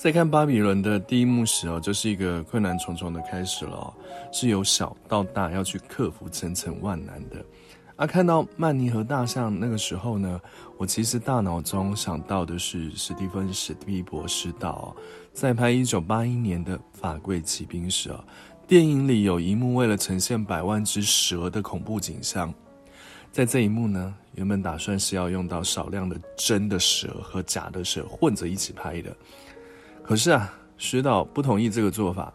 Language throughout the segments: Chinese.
在看巴比伦的第一幕时哦，就是一个困难重重的开始了哦，是由小到大要去克服层层万难的。啊，看到曼尼和大象那个时候呢，我其实大脑中想到的是史蒂芬史匹柏执导在拍一九八一年的《法柜奇兵》时哦，电影里有一幕为了呈现百万只蛇的恐怖景象，在这一幕呢，原本打算是要用到少量的真的蛇和假的蛇混着一起拍的。可是啊，石导不同意这个做法。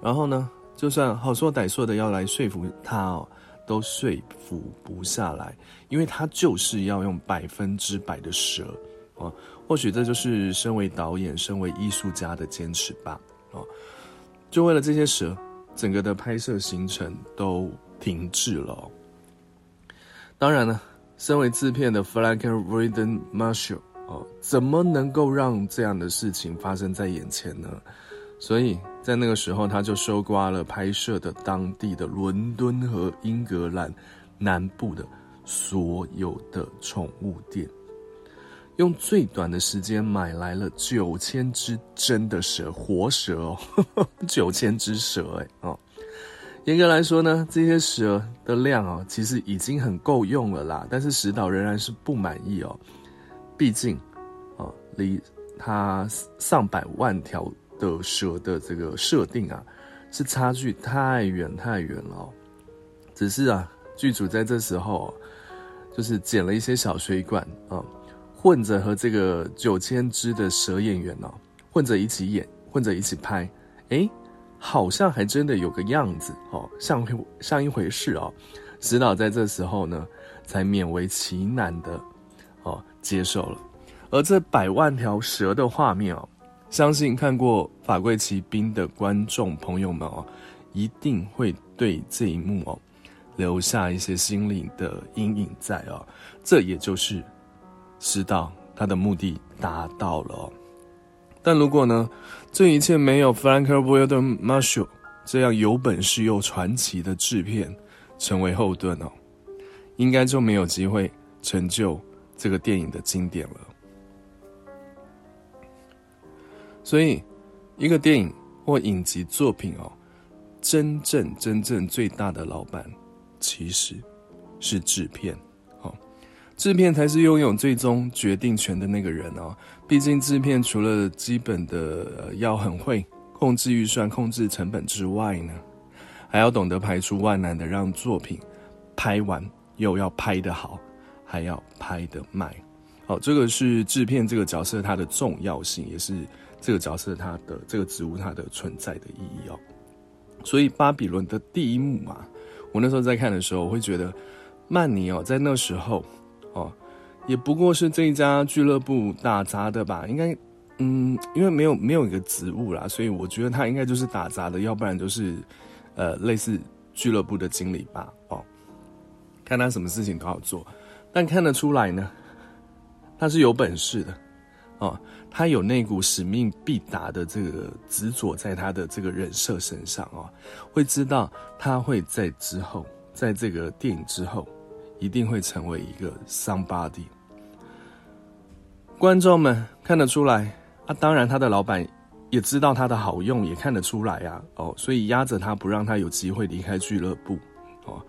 然后呢，就算好说歹说的要来说服他哦，都说服不下来，因为他就是要用百分之百的蛇哦。或许这就是身为导演、身为艺术家的坚持吧。哦，就为了这些蛇，整个的拍摄行程都停滞了哦。当然呢，身为制片的 Frank Lloyd Marshall。怎么能够让这样的事情发生在眼前呢？所以在那个时候，他就收刮了拍摄的当地的伦敦和英格兰南部的所有的宠物店，用最短的时间买来了九千只真的蛇，活蛇哦，九千只蛇哎哦。严格来说呢，这些蛇的量哦，其实已经很够用了啦，但是石导仍然是不满意哦。毕竟，啊，离他上百万条的蛇的这个设定啊，是差距太远太远了。只是啊，剧组在这时候就是捡了一些小水管啊，混着和这个九千只的蛇演员哦，混着一起演，混着一起拍，诶，好像还真的有个样子哦，像像一回事哦。石导在这时候呢，才勉为其难的。接受了。而这百万条蛇的画面哦，相信看过《法柜奇兵》的观众朋友们哦，一定会对这一幕哦留下一些心灵的阴影在哦。这也就是知道他的目的达到了哦。但如果呢，这一切没有 Frank Lloyd Marshall 这样有本事又传奇的制片成为后盾哦，应该就没有机会成就。这个电影的经典了，所以一个电影或影集作品哦，真正真正最大的老板其实是制片哦，制片才是拥有最终决定权的那个人哦。毕竟制片除了基本的要很会控制预算、控制成本之外呢，还要懂得排除万难的让作品拍完又要拍得好。还要拍得卖，好，这个是制片这个角色它的重要性，也是这个角色它的这个职务它的存在的意义哦。所以巴比伦的第一幕嘛，我那时候在看的时候，我会觉得曼尼哦，在那时候哦，也不过是这一家俱乐部打杂的吧，应该嗯，因为没有没有一个职务啦，所以我觉得他应该就是打杂的，要不然就是呃类似俱乐部的经理吧，哦，看他什么事情都要做。但看得出来呢，他是有本事的，哦，他有那股使命必达的这个执着在他的这个人设身上哦，会知道他会在之后，在这个电影之后，一定会成为一个 somebody。观众们看得出来啊，当然他的老板也知道他的好用，也看得出来啊，哦，所以压着他不让他有机会离开俱乐部，哦，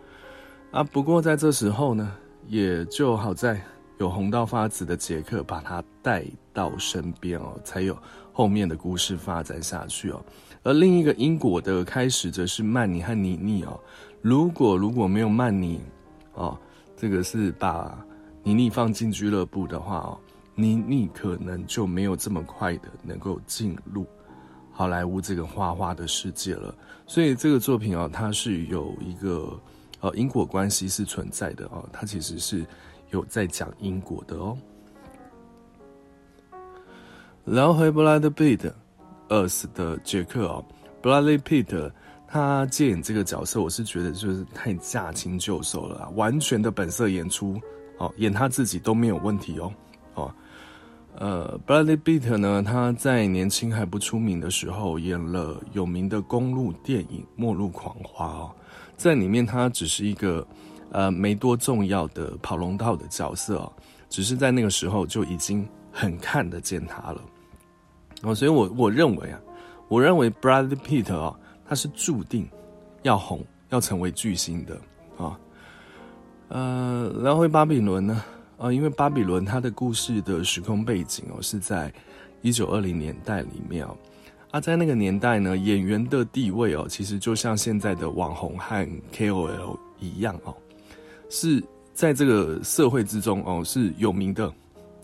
啊，不过在这时候呢。也就好在有红到发紫的杰克把他带到身边哦，才有后面的故事发展下去哦。而另一个因果的开始则是曼尼和妮妮哦。如果如果没有曼尼哦，这个是把妮妮放进俱乐部的话哦，妮妮可能就没有这么快的能够进入好莱坞这个花花的世界了。所以这个作品哦，它是有一个。哦，因果关系是存在的哦，它其实是有在讲因果的哦。然后回布拉德皮特，Us 的杰克哦，布拉德皮特他接演这个角色，我是觉得就是太驾轻就熟了，完全的本色演出哦，演他自己都没有问题哦。哦，呃，布拉德皮特呢，他在年轻还不出名的时候，演了有名的公路电影《末路狂花》哦。在里面，他只是一个，呃，没多重要的跑龙套的角色哦，只是在那个时候就已经很看得见他了。哦，所以我我认为啊，我认为 Brad Pitt 啊，他是注定要红，要成为巨星的啊。呃，然后巴比伦呢，啊，因为巴比伦它的故事的时空背景哦，是在一九二零年代里面哦。啊，在那个年代呢，演员的地位哦，其实就像现在的网红和 KOL 一样哦，是在这个社会之中哦是有名的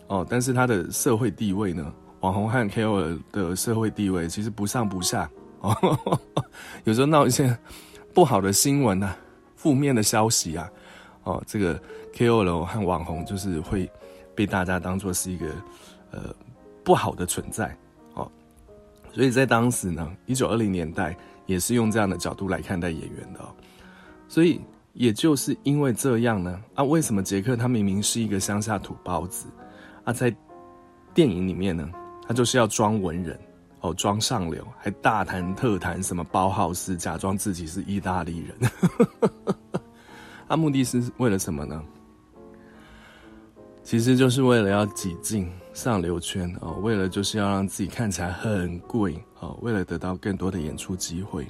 哦，但是他的社会地位呢，网红和 KOL 的社会地位其实不上不下哦，有时候闹一些不好的新闻啊，负面的消息啊，哦，这个 KOL 和网红就是会被大家当作是一个呃不好的存在。所以在当时呢，一九二零年代也是用这样的角度来看待演员的。所以也就是因为这样呢，啊，为什么杰克他明明是一个乡下土包子啊，在电影里面呢，他就是要装文人哦，装上流，还大谈特谈什么包浩斯，假装自己是意大利人。他、啊、目的是为了什么呢？其实就是为了要挤进上流圈哦，为了就是要让自己看起来很贵哦，为了得到更多的演出机会，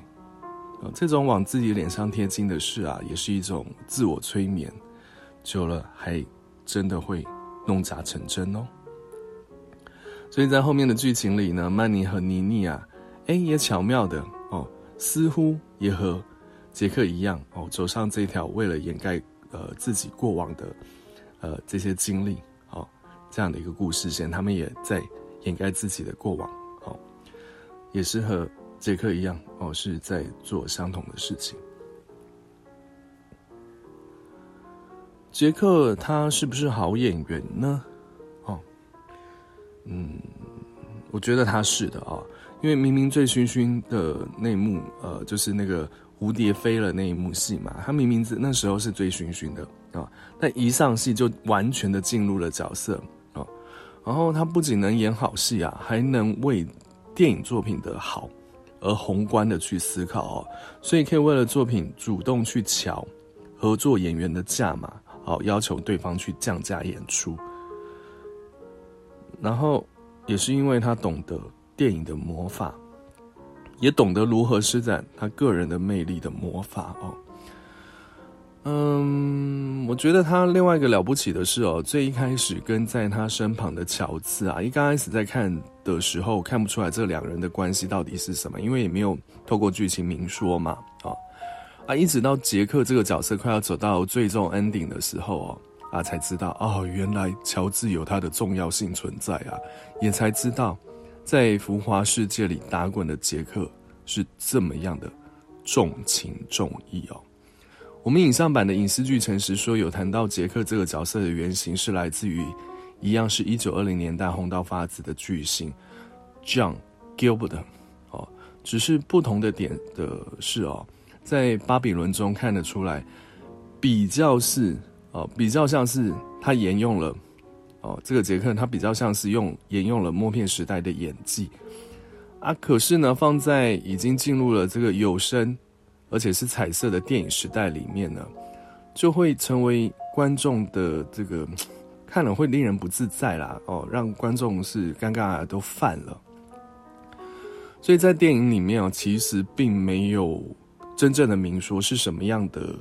这种往自己脸上贴金的事啊，也是一种自我催眠，久了还真的会弄假成真哦。所以在后面的剧情里呢，曼妮和妮妮啊，哎，也巧妙的哦，似乎也和杰克一样哦，走上这条为了掩盖呃自己过往的。呃，这些经历，这样的一个故事线，他们也在掩盖自己的过往，哦，也是和杰克一样，哦，是在做相同的事情。杰克他是不是好演员呢？哦，嗯，我觉得他是的啊，哦，因为明明醉醺醺的那一幕，呃，就是那个蝴蝶飞了那一幕戏嘛，他明明那时候是醉醺醺的。啊，但一上戏就完全的进入了角色，然后他不仅能演好戏啊，还能为电影作品的好而宏观的去思考哦，所以可以为了作品主动去瞧合作演员的价码，好要求对方去降价演出，然后也是因为他懂得电影的魔法，也懂得如何施展他个人的魅力的魔法哦。嗯，我觉得他另外一个了不起的是哦，最一开始跟在他身旁的乔治啊，一刚开始在看的时候看不出来这两人的关系到底是什么，因为也没有透过剧情明说嘛，啊啊，一直到杰克这个角色快要走到最终 ending 的时候哦，啊才知道哦，原来乔治有他的重要性存在啊，也才知道在浮华世界里打滚的杰克是这么样的重情重义哦。我们影像版的影视剧诚实说，有谈到杰克这个角色的原型是来自于一样是一九二零年代红到发紫的巨星 John Gilbert 哦，只是不同的点的是哦，在巴比伦中看得出来，比较是哦，比较像是他沿用了哦，这个杰克他比较像是用沿用了默片时代的演技啊，可是呢，放在已经进入了这个有声。而且是彩色的电影时代里面呢，就会成为观众的这个看了会令人不自在啦哦，让观众是尴尬都犯了。所以在电影里面哦，其实并没有真正的明说是什么样的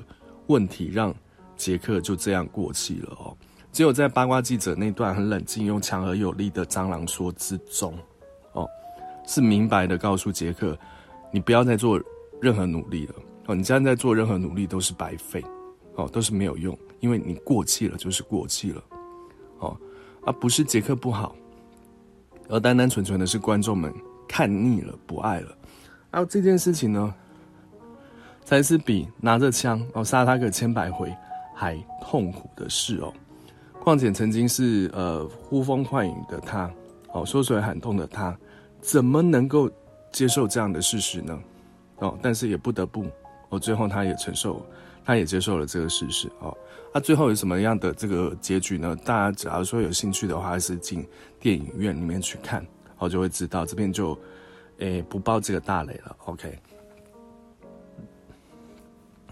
问题让杰克就这样过气了哦，只有在八卦记者那段很冷静又强而有力的蟑螂说之中哦，是明白的告诉杰克，你不要再做。任何努力了哦，你现在在做任何努力都是白费哦，都是没有用，因为你过气了就是过气了哦，而不是杰克不好，而单单纯纯的是观众们看腻了不爱了，还有这件事情呢，才是比拿着枪哦杀他个千百回还痛苦的事哦。况且曾经是呃呼风唤雨的他哦，说出来喊痛的他，怎么能够接受这样的事实呢？哦，但是也不得不，哦，最后他也承受，他也接受了这个事实哦。那、最后有什么样的这个结局呢？大家假如说有兴趣的话，还是进电影院里面去看，哦，就会知道。这边就，诶、不爆这个大雷了。OK。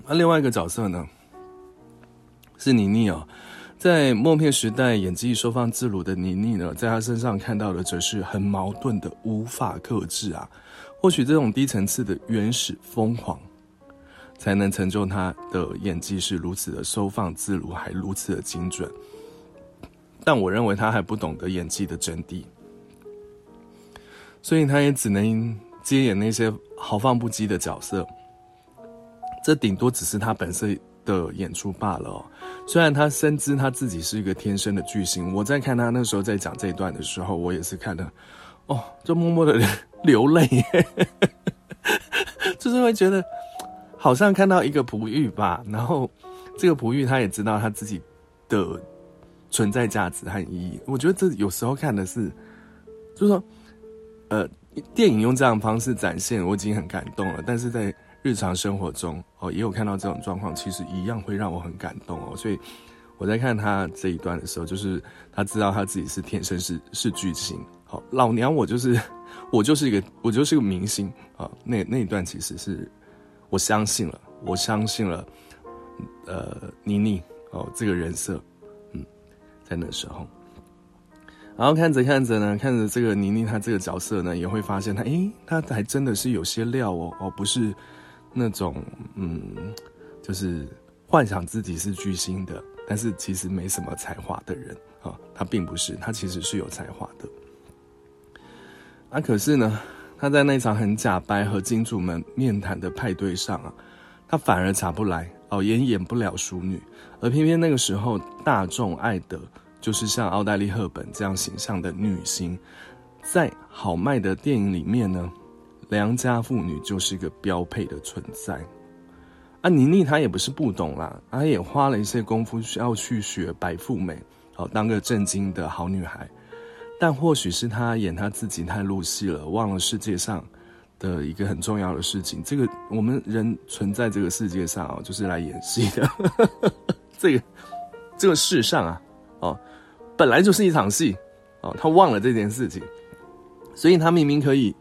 那另外一个角色呢，是妮妮哦。在默片时代演技收放自如的倪妮呢，在她身上看到的则是很矛盾的无法克制啊。或许这种低层次的原始疯狂，才能成就他的演技是如此的收放自如，还如此的精准。但我认为他还不懂得演技的真谛，所以他也只能接演那些豪放不羁的角色。这顶多只是他本色的演出罢了哦。虽然他深知他自己是一个天生的巨星，我在看他那时候在讲这一段的时候，我也是看的，哦，就默默的 流泪，就是会觉得好像看到一个璞玉吧。然后这个璞玉他也知道他自己的存在价值和意义。我觉得这有时候看的是，就是说，呃，电影用这样的方式展现，我已经很感动了，但是在。日常生活中哦，也有看到这种状况，其实一样会让我很感动哦。所以我在看他这一段的时候，就是他知道他自己是天生是是巨星。好，老娘我就是我就是一个我就是个明星啊。那那一段其实是我相信了，我相信了，呃，倪妮哦这个人设，嗯，在那时候，然后看着看着呢，看着这个倪妮她这个角色呢，也会发现她，诶，她还真的是有些料哦哦，不是。那种嗯，就是幻想自己是巨星的，但是其实没什么才华的人啊，他并不是，他其实是有才华的。啊，可是呢，他在那场很假掰和金主们面谈的派对上啊，他反而查不来哦，也演不了淑女，而偏偏那个时候大众爱的就是像奥黛丽·赫本这样形象的女星，在好卖的电影里面呢。良家妇女就是一个标配的存在，啊，倪妮她也不是不懂啦，她也花了一些功夫需要去学白富美，好当个正经的好女孩，但或许是他演他自己太入戏了，忘了世界上的一个很重要的事情。这个我们人存在这个世界上哦，就是来演戏的，这个这个世上啊，哦，本来就是一场戏，哦，他忘了这件事情，所以他明明可以。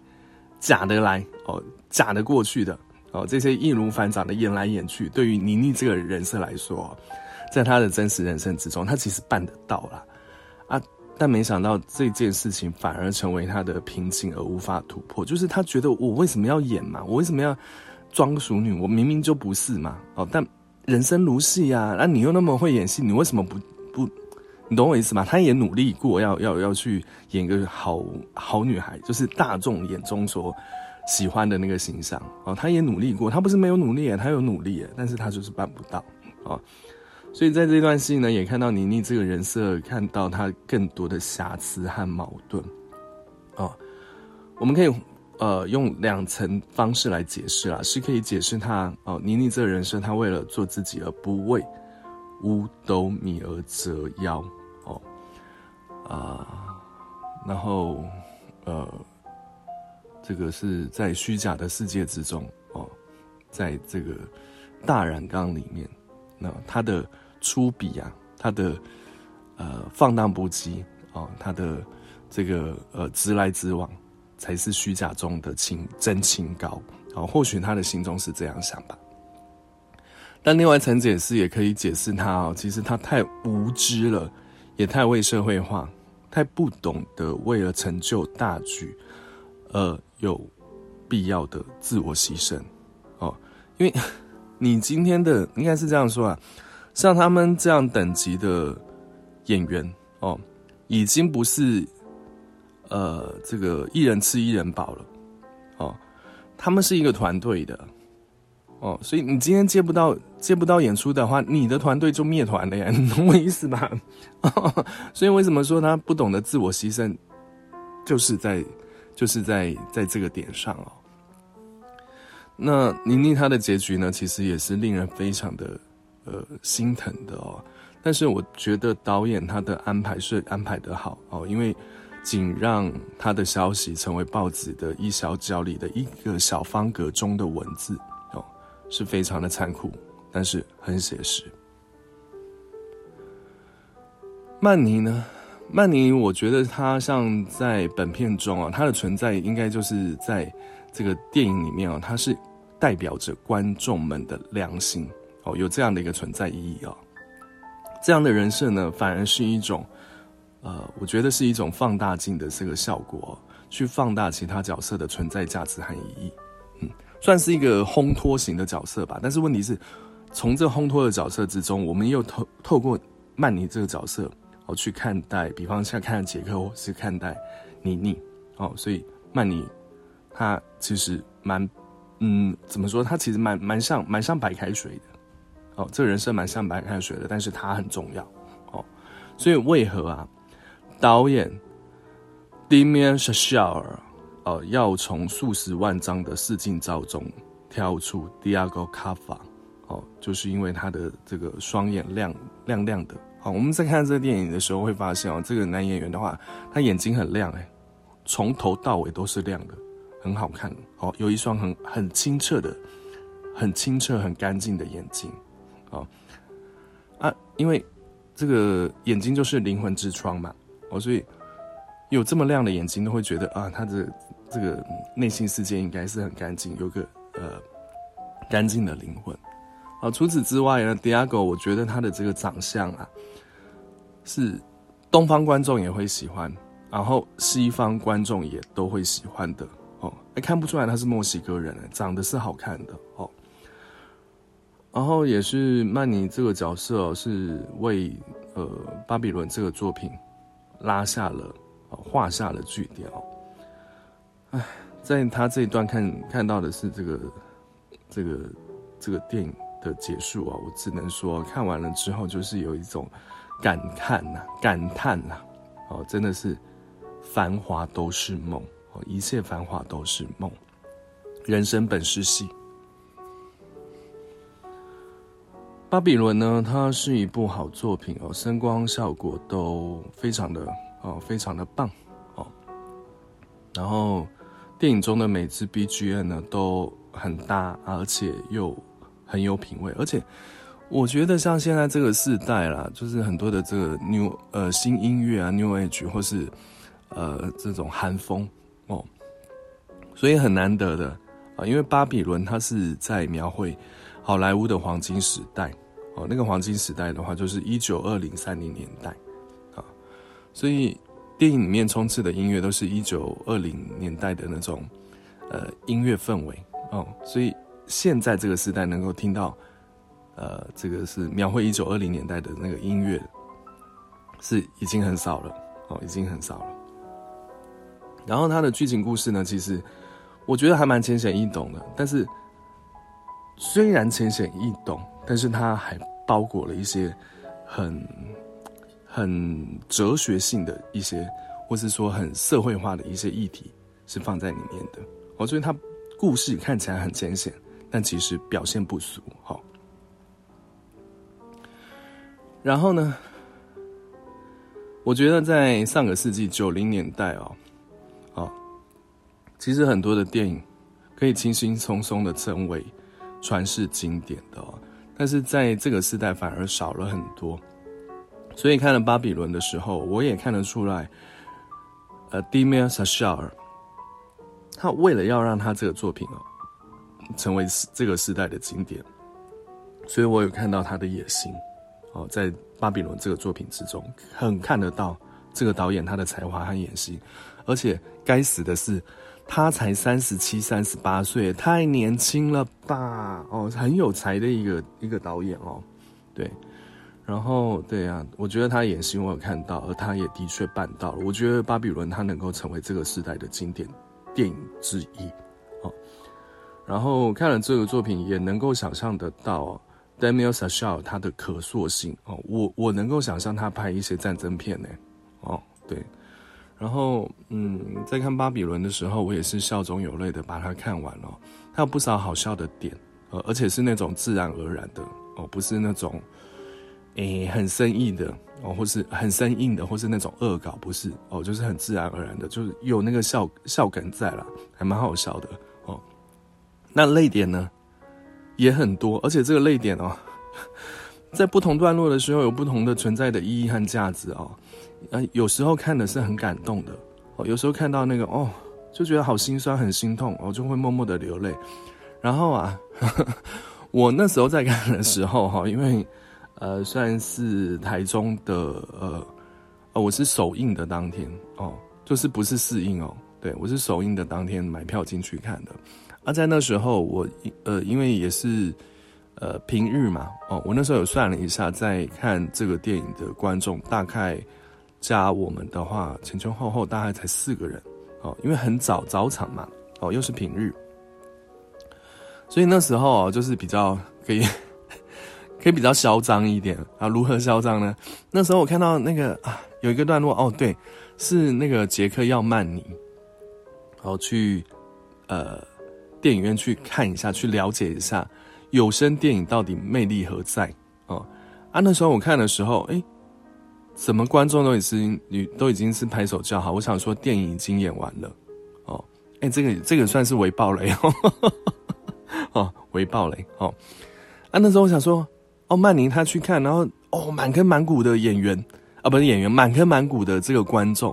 假的来哦，假的过去的哦，这些易如反掌的演来演去，对于倪妮这个人设来说，在他的真实人生之中，他其实办得到啦啊，但没想到这件事情反而成为他的瓶颈而无法突破，就是他觉得我为什么要演嘛，我为什么要装熟女，我明明就不是嘛哦，但人生如戏呀，那、你又那么会演戏，你为什么不不？你懂我意思吗？他也努力过，要要要去演一个好好女孩，就是大众眼中所喜欢的那个形象哦。他也努力过，他不是没有努力，他有努力，但是他就是办不到哦。所以在这段戏呢，也看到倪妮这个人设，看到她更多的瑕疵和矛盾哦。我们可以呃用两层方式来解释啦，是可以解释她哦，倪妮这个人设，她为了做自己而不为五斗米而折腰。哦啊，然后，呃，这个是在虚假的世界之中哦，在这个大染缸里面，那他的粗鄙啊，他的呃放荡不羁哦，他的这个呃直来直往，才是虚假中的清真清高哦。或许他的心中是这样想吧。但另外一层解释也可以解释他哦，其实他太无知了，也太未社会化。太不懂得为了成就大局，而有必要的自我牺牲哦。因为你今天的应该是这样说啊，像他们这样等级的演员哦，已经不是呃这个一人吃一人饱了哦，他们是一个团队的。哦，所以你今天接不到接不到演出的话，你的团队就灭团了呀，你懂我意思吧？所以为什么说他不懂得自我牺牲，就是在就是在在这个点上哦。那倪妮她的结局呢，其实也是令人非常的呃心疼的哦。但是我觉得导演他的安排是安排得好哦，因为仅让他的消息成为报纸的一小角里的一个小方格中的文字哦。是非常的残酷，但是很写实。曼妮呢？曼妮，我觉得她像在本片中啊，她的存在应该就是在这个电影里面啊，她是代表着观众们的良心哦，有这样的一个存在意义啊。这样的人设呢，反而是一种，呃，我觉得是一种放大镜的这个效果，去放大其他角色的存在价值和意义。嗯，算是一个烘托型的角色吧。但是问题是，从这烘托的角色之中，我们又透透过曼妮这个角色哦去看待，比方像看杰克或是看待妮妮哦，所以曼妮她其实蛮。嗯，怎么说？他其实蛮蛮像蛮像白开水的，哦，这个人设蛮像白开水的，但是他很重要，哦，所以为何啊，导演 Damien Chazelle 哦，要从数十万张的试镜照中挑出 Diego Calva 哦，就是因为他的这个双眼亮亮亮的，好，我们在看这个电影的时候会发现哦，这个男演员的话，他眼睛很亮，哎，从头到尾都是亮的。很好看。哦，有一双很很清澈的、很清澈、很干净的眼睛，哦啊，因为这个眼睛就是灵魂之窗嘛，哦，所以有这么亮的眼睛，都会觉得啊，他的这个内心世界应该是很干净，有个呃干净的灵魂。啊，除此之外呢，Diego，我觉得他的这个长相啊，是东方观众也会喜欢，然后西方观众也都会喜欢的。哦，哎，看不出来他是墨西哥人，长得是好看的哦。然后也是曼妮这个角色，是为呃巴比伦这个作品拉下了，画下了句点哦。哎，在他这一段看看到的是这个这个这个电影的结束啊，我只能说看完了之后就是有一种感叹呐、感叹呐、哦，真的是繁华都是梦。哦一切繁华都是梦，人生本是戏。巴比伦呢，它是一部好作品哦，声光效果都非常的哦，非常的棒哦。然后电影中的每支 BGM 呢都很搭，而且又很有品味。而且我觉得像现在这个时代啦，就是很多的这个 New 呃新音乐啊，New Age 或是呃这种韩风。哦，所以很难得的啊，因为巴比伦它是在描绘好莱坞的黄金时代哦，那个黄金时代的话就是一九二零三零年代啊，所以电影里面充斥的音乐都是一九二零年代的那种呃音乐氛围哦，所以现在这个时代能够听到呃这个是描绘一九二零年代的那个音乐是已经很少了哦，已经很少了。然后它的剧情故事呢，其实我觉得还蛮浅显易懂的。但是虽然浅显易懂，但是它还包裹了一些很很哲学性的一些，或是说很社会化的一些议题是放在里面的。哦，所以它故事看起来很浅显，但其实表现不俗。好，然后呢，我觉得在上个世纪九零年代哦。其实很多的电影可以轻轻松松的成为传世经典的哦，但是在这个时代反而少了很多。所以看了《巴比伦》的时候，我也看得出来，呃，Damien Chazelle 他为了要让他这个作品哦成为这个时代的经典，所以我有看到他的野心哦，在《巴比伦》这个作品之中，很看得到这个导演他的才华和野心，而且该死的是。他才三十七、三十八岁，太年轻了吧？哦，很有才的一个一个导演哦，对。然后，对啊，我觉得他演戏我有看到，而他也的确办到了。我觉得《巴比伦》他能够成为这个时代的经典电影之一哦。然后看了这个作品，也能够想象得到 Damien Chazelle 他的可塑性哦。我我能够想象他拍一些战争片呢。哦，对。然后，嗯，在看《巴比伦》的时候，我也是笑中有泪的把它看完了。它有不少好笑的点，呃，而且是那种自然而然的哦，不是那种，诶，很生硬的哦，或是很生硬的，或是那种恶搞，不是哦，就是很自然而然的，就是有那个笑笑感在了，还蛮好笑的哦。那泪点呢，也很多，而且这个泪点哦，在不同段落的时候有不同的存在的意义和价值哦。呃，有时候看的是很感动的哦，有时候看到那个哦，就觉得好心酸，很心痛，我、就会默默的流泪。然后啊，我那时候在看的时候哈，因为呃，算是台中的呃，哦，我是首映的当天哦，就是不是试映哦，对，我是首映的当天买票进去看的。而、啊、在那时候，我呃，因为也是呃平日嘛，哦，我那时候有算了一下，在看这个电影的观众大概加我们的话，前前后后大概才四个人哦，因为很早早场嘛，哦，又是平日，所以那时候就是比较可以。可以比较嚣张一点啊？如何嚣张呢？那时候我看到那个啊，有一个段落哦，对，是那个杰克要曼尼，然后去呃电影院去看一下，去了解一下有声电影到底魅力何在哦。啊，那时候我看的时候，哎，怎么观众都已经你都已经是拍手叫好？我想说电影已经演完了哦，哎，这个这个算是微爆雷哦，哦，微爆雷哦。啊，那时候我想说。哦，曼宁他去看，然后哦，满坑满谷的演员啊，不是演员，满坑满谷的这个观众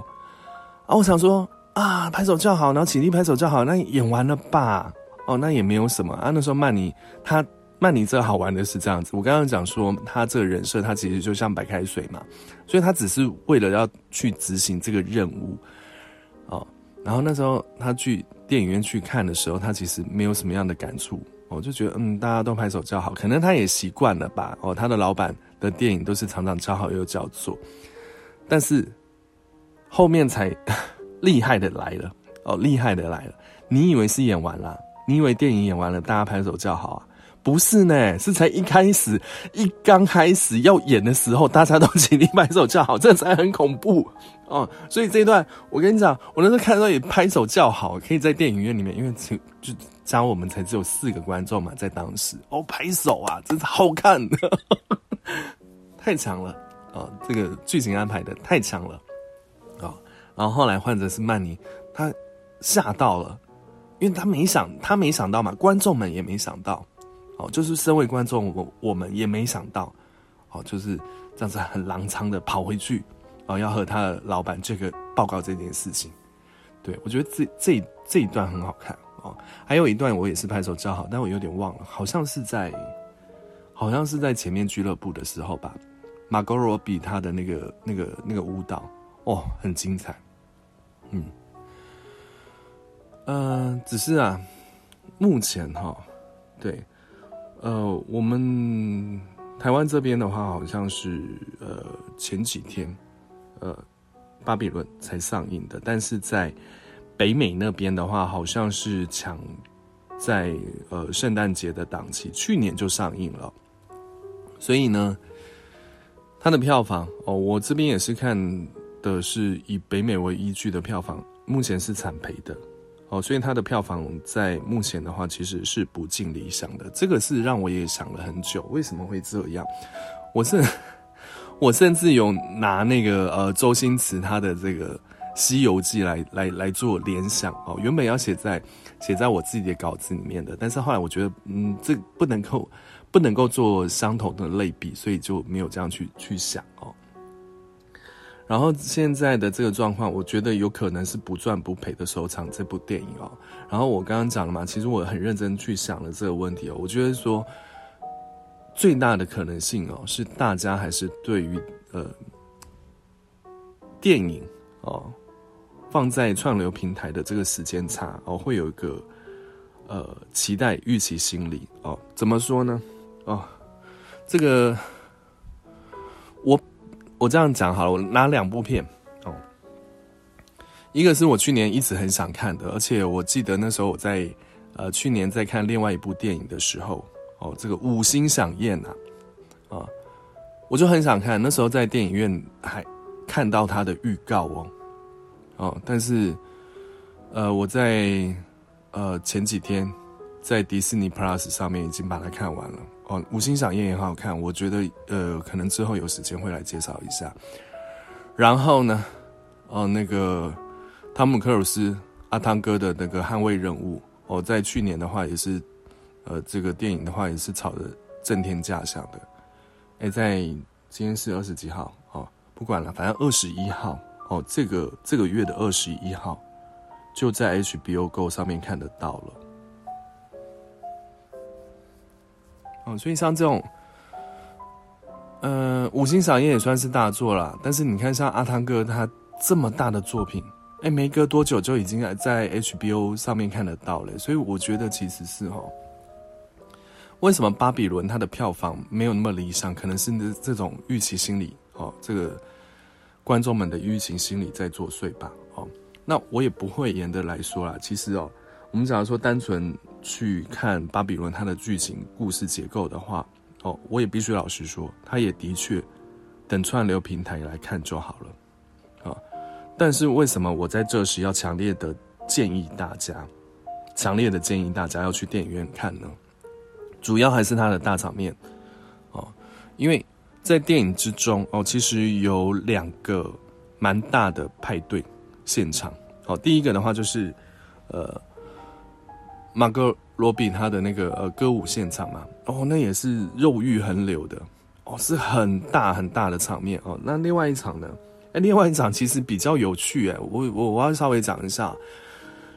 啊，我想说啊，拍手叫好，然后起立拍手叫好，那演完了吧？哦，那也没有什么啊。那时候曼宁他曼尼这好玩的是这样子，我刚刚讲说他这个人设，他其实就像白开水嘛，所以他只是为了要去执行这个任务哦。然后那时候他去电影院去看的时候，他其实没有什么样的感触。我就觉得，嗯，大家都拍手叫好，可能他也习惯了吧。哦，他的老板的电影都是常常叫好又叫座，但是后面才 厉害的来了。哦，厉害的来了。你以为是演完了？你以为电影演完了，大家拍手叫好啊？不是呢，是才一开始，一刚开始要演的时候，大家都起立拍手叫好，这才很恐怖哦。所以这一段，我跟你讲，我那时候看到也拍手叫好，可以在电影院里面，因为就就加我们才只有四个观众嘛，在当时哦，拍手啊，真是好看的，太强了哦，这个剧情安排的太强了啊、然后后来换成是曼妮，他吓到了，因为他没想，他没想到嘛，观众们也没想到。哦，就是身为观众，我我们也没想到，哦，就是这样子很狼藏的跑回去，哦，要和他的老板这个报告这件事情。对，我觉得这这这一段很好看哦，还有一段我也是拍手叫好，但我有点忘了，好像是在，好像是在前面俱乐部的时候吧。马格罗比他的那个那个那个舞蹈，哦，很精彩。嗯，呃，只是啊，目前哈、哦，对。呃，我们台湾这边的话，好像是呃前几天，呃，巴比伦才上映的，但是在北美那边的话，好像是抢在呃圣诞节的档期，去年就上映了，所以呢，它的票房哦，我这边也是看的是以北美为依据的票房，目前是惨赔的。哦，所以它的票房在目前的话，其实是不尽理想的。这个是让我也想了很久，为什么会这样？我是我甚至有拿那个呃周星驰他的这个《西游记》来来来做联想哦。原本要写在写在我自己的稿子里面的，但是后来我觉得，嗯，这不能够不能够做相同的类比，所以就没有这样去去想哦。然后现在的这个状况，我觉得有可能是不赚不赔的收场这部电影哦。然后我刚刚讲了嘛，其实我很认真去想了这个问题哦。我觉得说最大的可能性哦，是大家还是对于呃电影哦放在串流平台的这个时间差哦，会有一个呃期待预期心理哦。怎么说呢？哦，这个我。我这样讲好了，我拿两部片。哦，一个是我去年一直很想看的，而且我记得那时候我在呃去年在看另外一部电影的时候哦，这个五星响宴呐啊，我就很想看，那时候在电影院还看到它的预告哦哦，但是呃我在呃前几天在迪士尼 Plus 上面已经把它看完了。哦，五星赏宴也很好看，我觉得呃，可能之后有时间会来介绍一下。然后呢，哦，那个汤姆克鲁斯阿汤哥的那个捍卫任务，哦，在去年的话也是，呃，这个电影的话也是炒得震天价响的。哎，在今天是二十几号，哦，不管了，反正二十一号，哦，这个这个月的二十一号，就在 HBO Go 上面看得到了。嗯，所以像这种，呃，五星赏樱也算是大作啦。但是你看，像阿汤哥他这么大的作品，哎，没隔多久就已经在 HBO 上面看得到了。所以我觉得其实是齁，为什么巴比伦它的票房没有那么理想？可能是这种预期心理哦，这个观众们的预期心理在作祟吧。哦，那我也不会严的来说啦。其实哦，我们假如说单纯去看巴比伦它的剧情故事结构的话。哦，我也必须老实说，他也的确等串流平台来看就好了，啊，但是为什么我在这时要强烈的建议大家，强烈的建议大家要去电影院看呢？主要还是它的大场面，哦，因为在电影之中，哦，其实有两个蛮大的派对现场，哦，第一个的话就是，呃，马哥。罗比他的那个呃歌舞现场嘛，哦，那也是肉欲横流的，哦，是很大很大的场面哦。那另外一场呢？哎，另外一场其实比较有趣哎，我我我要稍微讲一下。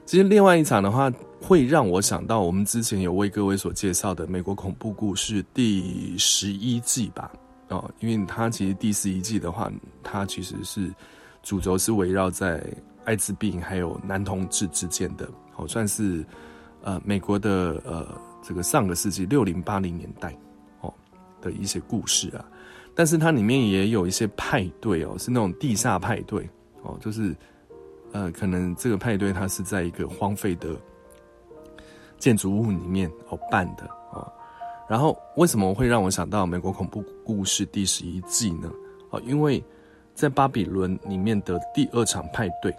其实另外一场的话，会让我想到我们之前有为各位所介绍的《美国恐怖故事》第十一季吧，哦，因为它其实第十一季的话，它其实是主轴是围绕在艾滋病还有男同志之间的，哦，算是。呃，美国的呃，这个上个世纪六零八零年代哦的一些故事啊，但是它里面也有一些派对哦，是那种地下派对哦，就是呃，可能这个派对它是在一个荒废的建筑物里面哦办的哦。然后为什么会让我想到《美国恐怖故事》第十一季呢？哦，因为在巴比伦里面的第二场派对。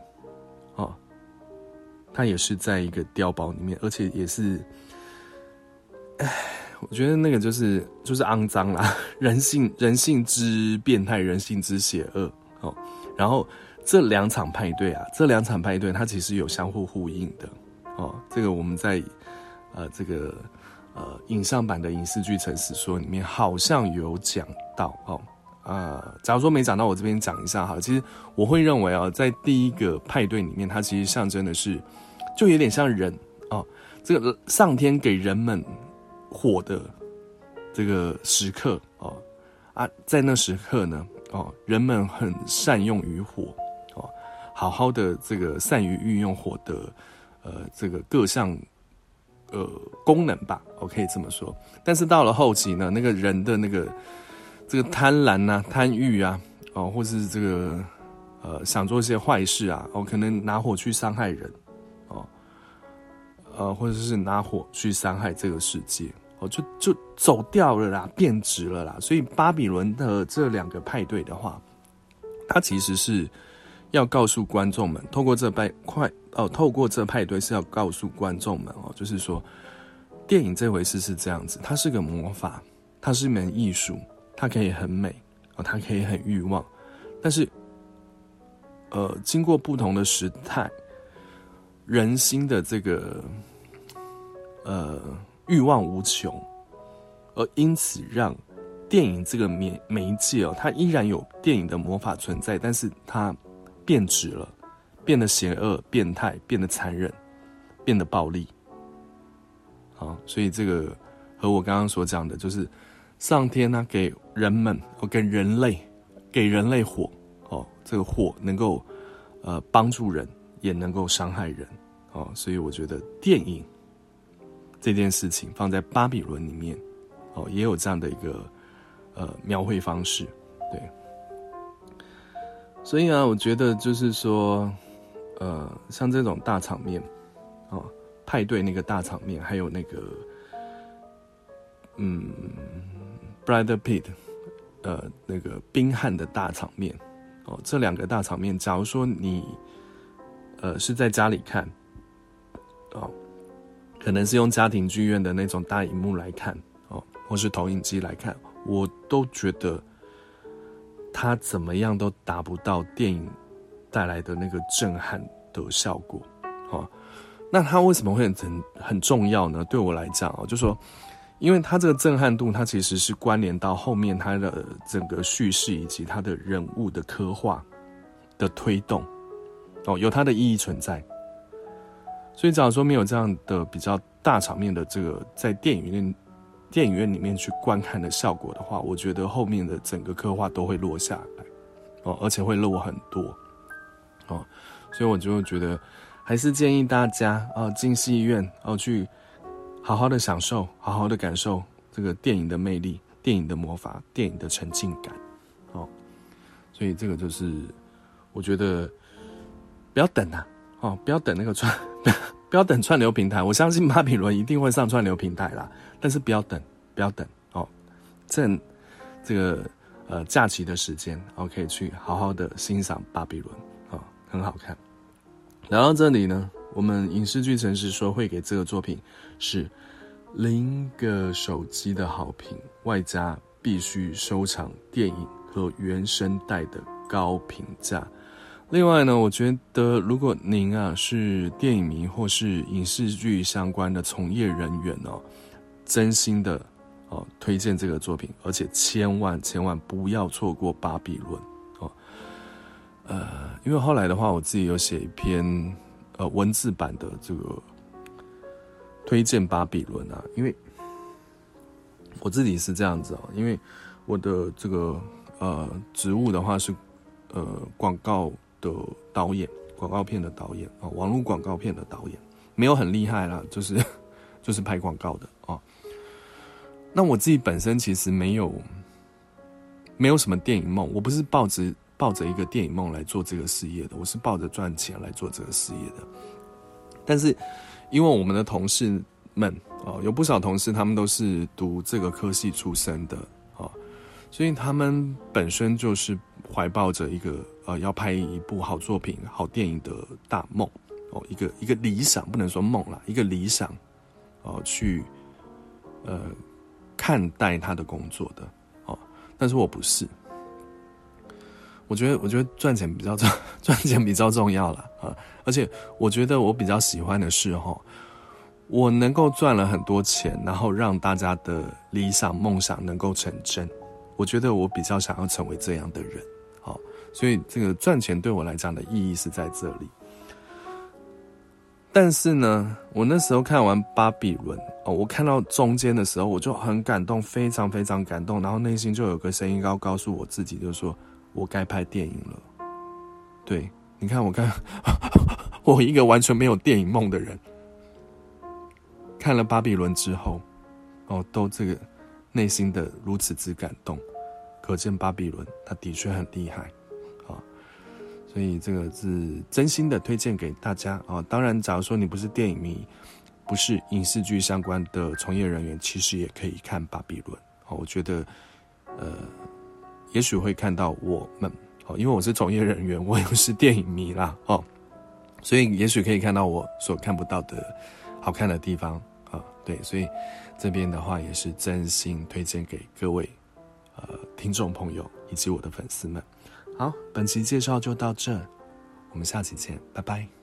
他也是在一个碉堡里面，而且也是，哎，我觉得那个就是就是肮脏啦，人性人性之变态，人性之邪恶哦。然后这两场派对啊，这两场派对它其实有相互呼应的哦。这个我们在呃这个呃影像版的影视剧城市说里面好像有讲到哦。啊、假如说没讲到，我这边讲一下哈。其实我会认为啊，在第一个派对里面，它其实象征的是。就有点像人哦，这个上天给人们火的这个时刻哦啊，在那时刻呢哦，人们很善用于火哦，好好的这个善于运用火的呃这个各项呃功能吧，我可以这么说。但是到了后期呢，那个人的那个这个贪婪呐、贪欲啊哦，或是这个呃想做一些坏事啊哦，可能拿火去伤害人。呃，或者是拿火去伤害这个世界，哦，就就走掉了啦，变质了啦。所以巴比伦的这两个派对的话，它其实是要告诉观众们，透过这派快哦，透过这派对是要告诉观众们哦，就是说，电影这回事是这样子，它是个魔法，它是一门艺术，它可以很美哦，它可以很欲望，但是，呃，经过不同的时态。人心的这个呃欲望无穷，而因此让电影这个媒媒介哦，它依然有电影的魔法存在，但是它变质了，变得邪恶、变态、变得残忍、变得暴力。好，所以这个和我刚刚所讲的，就是上天呢给人们，哦，给人类，给人类火哦，这个火能够呃帮助人。也能够伤害人，哦，所以我觉得电影这件事情放在巴比伦里面，哦，也有这样的一个呃描绘方式，对。所以啊，我觉得就是说，呃，像这种大场面，哦，派对那个大场面，还有那个，嗯，Brad Pitt，呃，那个宾汉的大场面，哦，这两个大场面，假如说你。呃，是在家里看，哦，可能是用家庭剧院的那种大荧幕来看，哦，或是投影机来看，我都觉得它怎么样都达不到电影带来的那个震撼的效果，哦，那它为什么会很很重要呢？对我来讲哦，就说，因为它这个震撼度，它其实是关联到后面它的整个叙事以及它的人物的刻画的推动。哦，有它的意义存在，所以假如说没有这样的比较大场面的这个在电影院电影院里面去观看的效果的话，我觉得后面的整个刻画都会落下来，哦，而且会落很多，哦，所以我就觉得还是建议大家啊，进戏院哦，去好好的享受，好好的感受这个电影的魅力、电影的魔法、电影的沉浸感，哦，所以这个就是我觉得不要等啊，哦，不要等那个串。不要不要等串流平台，我相信巴比伦一定会上串流平台啦。但是不要等，不要等哦，趁这个呃假期的时间，哦，可以去好好的欣赏巴比伦哦，很好看。聊到这里呢，我们影视剧城市说会给这个作品是零个手机的好评，外加必须收藏电影和原声带的高评价。另外呢，我觉得如果您啊是电影迷或是影视剧相关的从业人员哦，真心的哦推荐这个作品，而且千万千万不要错过《巴比伦》哦。呃，因为后来的话，我自己有写一篇呃文字版的这个推荐《巴比伦》啊，因为我自己是这样子哦，因为我的这个呃职务的话是呃广告。的导演，广告片的导演啊，网络广告片的导演，没有很厉害啦，就是就是拍广告的啊。那我自己本身其实没有没有什么电影梦，我不是抱着抱着一个电影梦来做这个事业的，我是抱着赚钱来做这个事业的。但是因为我们的同事们啊，有不少同事他们都是读这个科系出身的啊，所以他们本身就是。怀抱着一个呃要拍一部好作品、好电影的大梦哦，一个一个理想，不能说梦啦，一个理想哦，去呃看待他的工作的哦。但是我不是，我觉得我觉得赚钱比较重，赚钱比较重要了啊。而且我觉得我比较喜欢的是哈，我能够赚了很多钱，然后让大家的理想梦想能够成真。我觉得我比较想要成为这样的人。所以这个赚钱对我来讲的意义是在这里，但是呢，我那时候看完《巴比伦》哦，我看到中间的时候，我就很感动，非常非常感动，然后内心就有个声音告告诉我自己，就说我该拍电影了。对，你看，我看 我一个完全没有电影梦的人，看了《巴比伦》之后，哦，都这个内心的如此之感动，可见《巴比伦》它的确很厉害。所以这个是真心的推荐给大家啊！当然，假如说你不是电影迷，不是影视剧相关的从业人员，其实也可以看《巴比伦》哦。我觉得，呃，也许会看到我们哦，因为我是从业人员，我又是电影迷啦哦，所以也许可以看到我所看不到的好看的地方啊。对，所以这边的话也是真心推荐给各位呃听众朋友以及我的粉丝们。好，本期介绍就到这，我们下期见，拜拜。